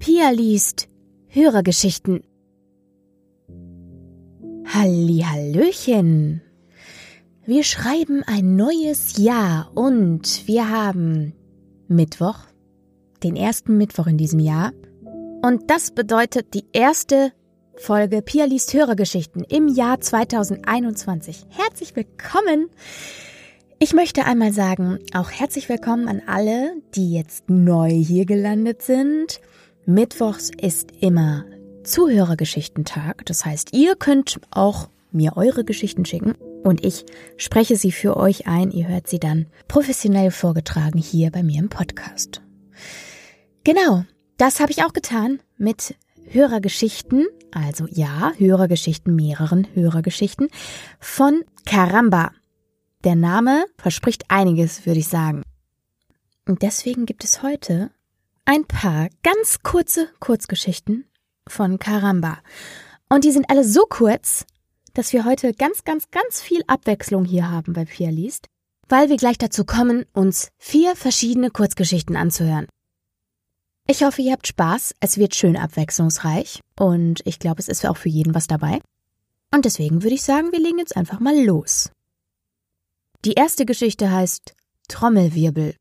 Pia liest Hörergeschichten. Hallihallöchen. Wir schreiben ein neues Jahr und wir haben Mittwoch, den ersten Mittwoch in diesem Jahr. Und das bedeutet die erste Folge Pia liest Hörergeschichten im Jahr 2021. Herzlich willkommen! Ich möchte einmal sagen, auch herzlich willkommen an alle, die jetzt neu hier gelandet sind. Mittwochs ist immer Zuhörergeschichtentag. Das heißt, ihr könnt auch mir eure Geschichten schicken und ich spreche sie für euch ein. Ihr hört sie dann professionell vorgetragen hier bei mir im Podcast. Genau, das habe ich auch getan mit Hörergeschichten, also ja, Hörergeschichten, mehreren Hörergeschichten von Karamba. Der Name verspricht einiges, würde ich sagen. Und deswegen gibt es heute ein paar ganz kurze Kurzgeschichten von Karamba. Und die sind alle so kurz, dass wir heute ganz, ganz, ganz viel Abwechslung hier haben bei Pia liest, weil wir gleich dazu kommen, uns vier verschiedene Kurzgeschichten anzuhören. Ich hoffe, ihr habt Spaß, es wird schön abwechslungsreich und ich glaube, es ist auch für jeden was dabei. Und deswegen würde ich sagen, wir legen jetzt einfach mal los. Die erste Geschichte heißt Trommelwirbel.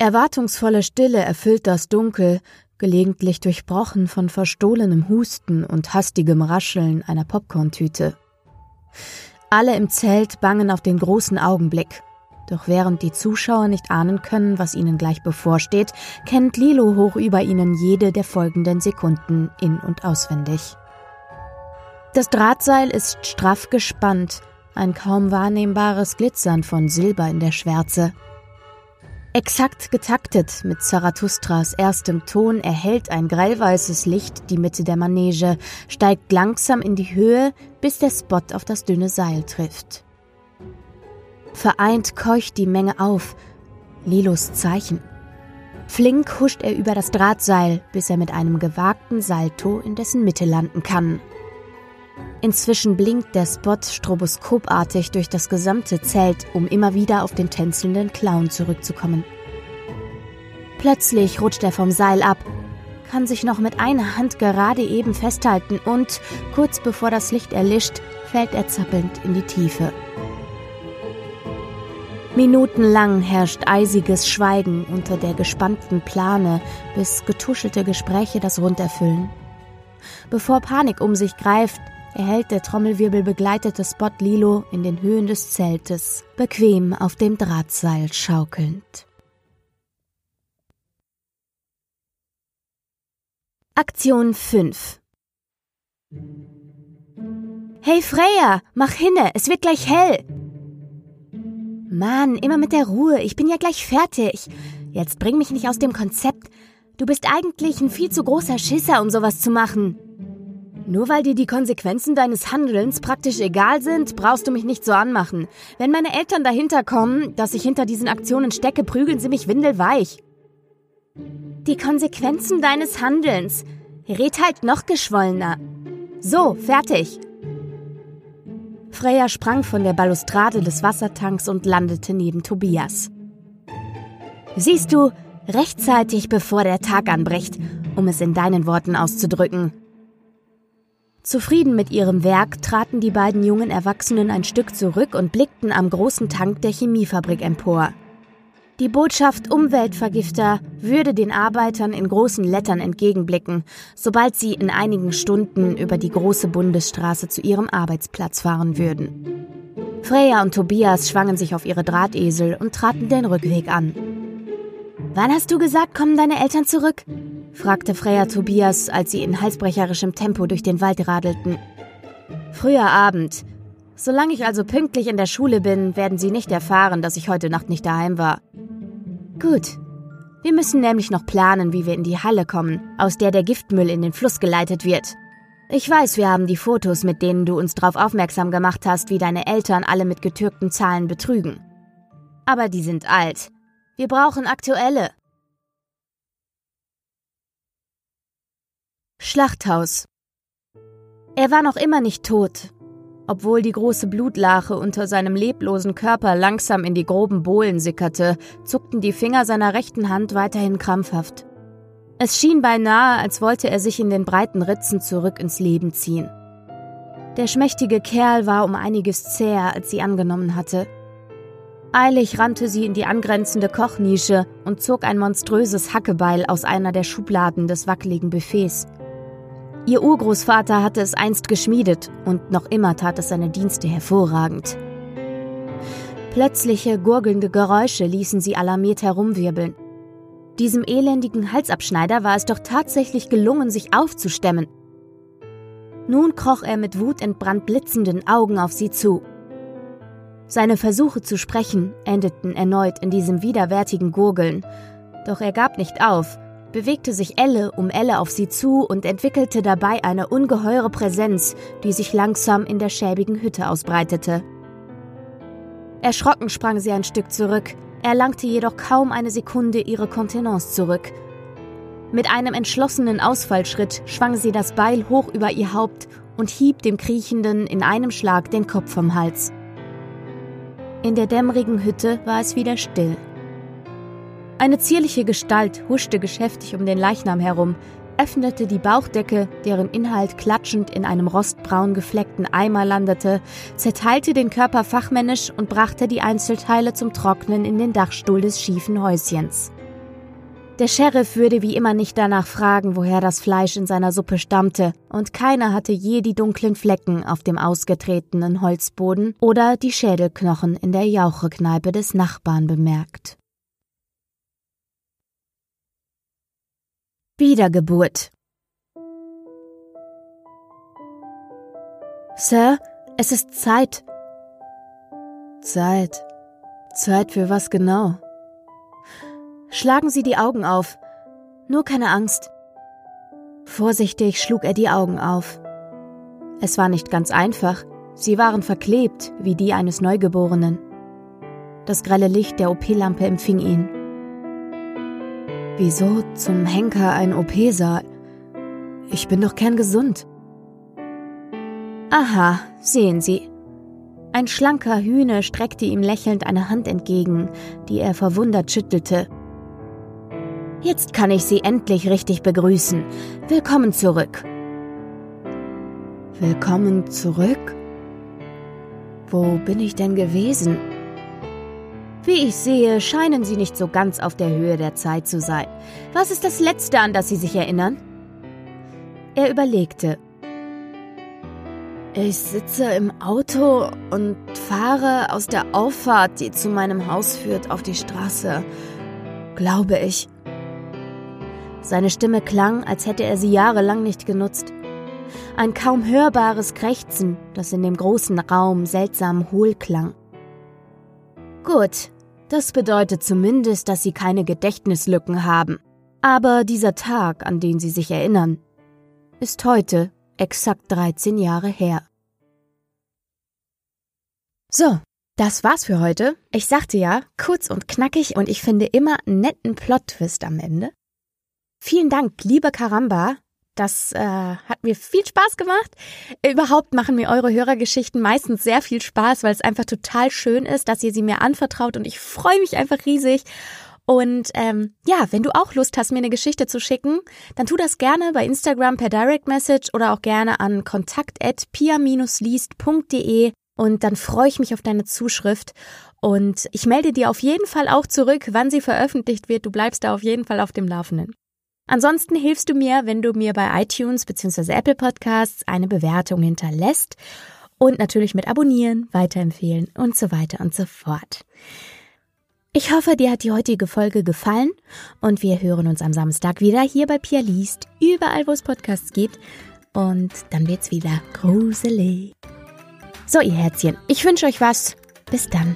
Erwartungsvolle Stille erfüllt das Dunkel, gelegentlich durchbrochen von verstohlenem Husten und hastigem Rascheln einer Popcorntüte. Alle im Zelt bangen auf den großen Augenblick. Doch während die Zuschauer nicht ahnen können, was ihnen gleich bevorsteht, kennt Lilo hoch über ihnen jede der folgenden Sekunden in und auswendig. Das Drahtseil ist straff gespannt, ein kaum wahrnehmbares Glitzern von Silber in der Schwärze. Exakt getaktet mit Zarathustras erstem Ton erhellt ein grellweißes Licht die Mitte der Manege, steigt langsam in die Höhe, bis der Spot auf das dünne Seil trifft. Vereint keucht die Menge auf, Lilos Zeichen. Flink huscht er über das Drahtseil, bis er mit einem gewagten Salto in dessen Mitte landen kann. Inzwischen blinkt der Spot stroboskopartig durch das gesamte Zelt, um immer wieder auf den tänzelnden Clown zurückzukommen. Plötzlich rutscht er vom Seil ab, kann sich noch mit einer Hand gerade eben festhalten und, kurz bevor das Licht erlischt, fällt er zappelnd in die Tiefe. Minutenlang herrscht eisiges Schweigen unter der gespannten Plane, bis getuschelte Gespräche das Rund erfüllen. Bevor Panik um sich greift, erhält der Trommelwirbel begleitete Spot Lilo in den Höhen des Zeltes, bequem auf dem Drahtseil schaukelnd. Aktion 5 Hey Freya, mach hinne, es wird gleich hell. Mann, immer mit der Ruhe, ich bin ja gleich fertig. Jetzt bring mich nicht aus dem Konzept. Du bist eigentlich ein viel zu großer Schisser, um sowas zu machen. Nur weil dir die Konsequenzen deines Handelns praktisch egal sind, brauchst du mich nicht so anmachen. Wenn meine Eltern dahinter kommen, dass ich hinter diesen Aktionen stecke, prügeln sie mich windelweich. Die Konsequenzen deines Handelns. Red halt noch geschwollener. So, fertig. Freya sprang von der Balustrade des Wassertanks und landete neben Tobias. Siehst du, rechtzeitig bevor der Tag anbricht, um es in deinen Worten auszudrücken. Zufrieden mit ihrem Werk traten die beiden jungen Erwachsenen ein Stück zurück und blickten am großen Tank der Chemiefabrik empor. Die Botschaft Umweltvergifter würde den Arbeitern in großen Lettern entgegenblicken, sobald sie in einigen Stunden über die große Bundesstraße zu ihrem Arbeitsplatz fahren würden. Freya und Tobias schwangen sich auf ihre Drahtesel und traten den Rückweg an. Wann hast du gesagt, kommen deine Eltern zurück? Fragte Freya Tobias, als sie in halsbrecherischem Tempo durch den Wald radelten. Früher Abend. Solange ich also pünktlich in der Schule bin, werden Sie nicht erfahren, dass ich heute Nacht nicht daheim war. Gut. Wir müssen nämlich noch planen, wie wir in die Halle kommen, aus der der Giftmüll in den Fluss geleitet wird. Ich weiß, wir haben die Fotos, mit denen du uns darauf aufmerksam gemacht hast, wie deine Eltern alle mit getürkten Zahlen betrügen. Aber die sind alt. Wir brauchen aktuelle. Schlachthaus. Er war noch immer nicht tot. Obwohl die große Blutlache unter seinem leblosen Körper langsam in die groben Bohlen sickerte, zuckten die Finger seiner rechten Hand weiterhin krampfhaft. Es schien beinahe, als wollte er sich in den breiten Ritzen zurück ins Leben ziehen. Der schmächtige Kerl war um einiges zäher, als sie angenommen hatte. Eilig rannte sie in die angrenzende Kochnische und zog ein monströses Hackebeil aus einer der Schubladen des wackeligen Buffets. Ihr Urgroßvater hatte es einst geschmiedet und noch immer tat es seine Dienste hervorragend. Plötzliche gurgelnde Geräusche ließen sie alarmiert herumwirbeln. Diesem elendigen Halsabschneider war es doch tatsächlich gelungen, sich aufzustemmen. Nun kroch er mit wutentbrannt blitzenden Augen auf sie zu. Seine Versuche zu sprechen endeten erneut in diesem widerwärtigen Gurgeln, doch er gab nicht auf, bewegte sich Elle um Elle auf sie zu und entwickelte dabei eine ungeheure Präsenz, die sich langsam in der schäbigen Hütte ausbreitete. Erschrocken sprang sie ein Stück zurück, erlangte jedoch kaum eine Sekunde ihre Kontenance zurück. Mit einem entschlossenen Ausfallschritt schwang sie das Beil hoch über ihr Haupt und hieb dem Kriechenden in einem Schlag den Kopf vom Hals. In der dämmerigen Hütte war es wieder still. Eine zierliche Gestalt huschte geschäftig um den Leichnam herum, öffnete die Bauchdecke, deren Inhalt klatschend in einem rostbraun gefleckten Eimer landete, zerteilte den Körper fachmännisch und brachte die Einzelteile zum Trocknen in den Dachstuhl des schiefen Häuschens. Der Sheriff würde wie immer nicht danach fragen, woher das Fleisch in seiner Suppe stammte, und keiner hatte je die dunklen Flecken auf dem ausgetretenen Holzboden oder die Schädelknochen in der Jauchekneipe des Nachbarn bemerkt. Wiedergeburt. Sir, es ist Zeit. Zeit. Zeit für was genau? Schlagen Sie die Augen auf. Nur keine Angst. Vorsichtig schlug er die Augen auf. Es war nicht ganz einfach. Sie waren verklebt, wie die eines Neugeborenen. Das grelle Licht der OP-Lampe empfing ihn. Wieso zum Henker ein OP-Saal? Ich bin doch kerngesund. Aha, sehen Sie. Ein schlanker Hühne streckte ihm lächelnd eine Hand entgegen, die er verwundert schüttelte. Jetzt kann ich Sie endlich richtig begrüßen. Willkommen zurück. Willkommen zurück? Wo bin ich denn gewesen? Wie ich sehe, scheinen Sie nicht so ganz auf der Höhe der Zeit zu sein. Was ist das Letzte, an das Sie sich erinnern? Er überlegte. Ich sitze im Auto und fahre aus der Auffahrt, die zu meinem Haus führt, auf die Straße. Glaube ich. Seine Stimme klang, als hätte er sie jahrelang nicht genutzt. Ein kaum hörbares Krächzen, das in dem großen Raum seltsam hohl klang. Gut, das bedeutet zumindest, dass Sie keine Gedächtnislücken haben. Aber dieser Tag, an den Sie sich erinnern, ist heute exakt 13 Jahre her. So, das war's für heute. Ich sagte ja, kurz und knackig und ich finde immer einen netten Plot-Twist am Ende. Vielen Dank, liebe Karamba, das äh, hat mir viel Spaß gemacht. Überhaupt machen mir eure Hörergeschichten meistens sehr viel Spaß, weil es einfach total schön ist, dass ihr sie mir anvertraut und ich freue mich einfach riesig. Und ähm, ja, wenn du auch Lust hast, mir eine Geschichte zu schicken, dann tu das gerne bei Instagram per Direct Message oder auch gerne an kontakt@pia-liest.de und dann freue ich mich auf deine Zuschrift und ich melde dir auf jeden Fall auch zurück, wann sie veröffentlicht wird. Du bleibst da auf jeden Fall auf dem Laufenden. Ansonsten hilfst du mir, wenn du mir bei iTunes bzw. Apple Podcasts eine Bewertung hinterlässt und natürlich mit abonnieren, weiterempfehlen und so weiter und so fort. Ich hoffe, dir hat die heutige Folge gefallen und wir hören uns am Samstag wieder hier bei Pia Liest, überall wo es Podcasts gibt. Und dann wird's wieder gruselig. So, ihr Herzchen, ich wünsche euch was. Bis dann.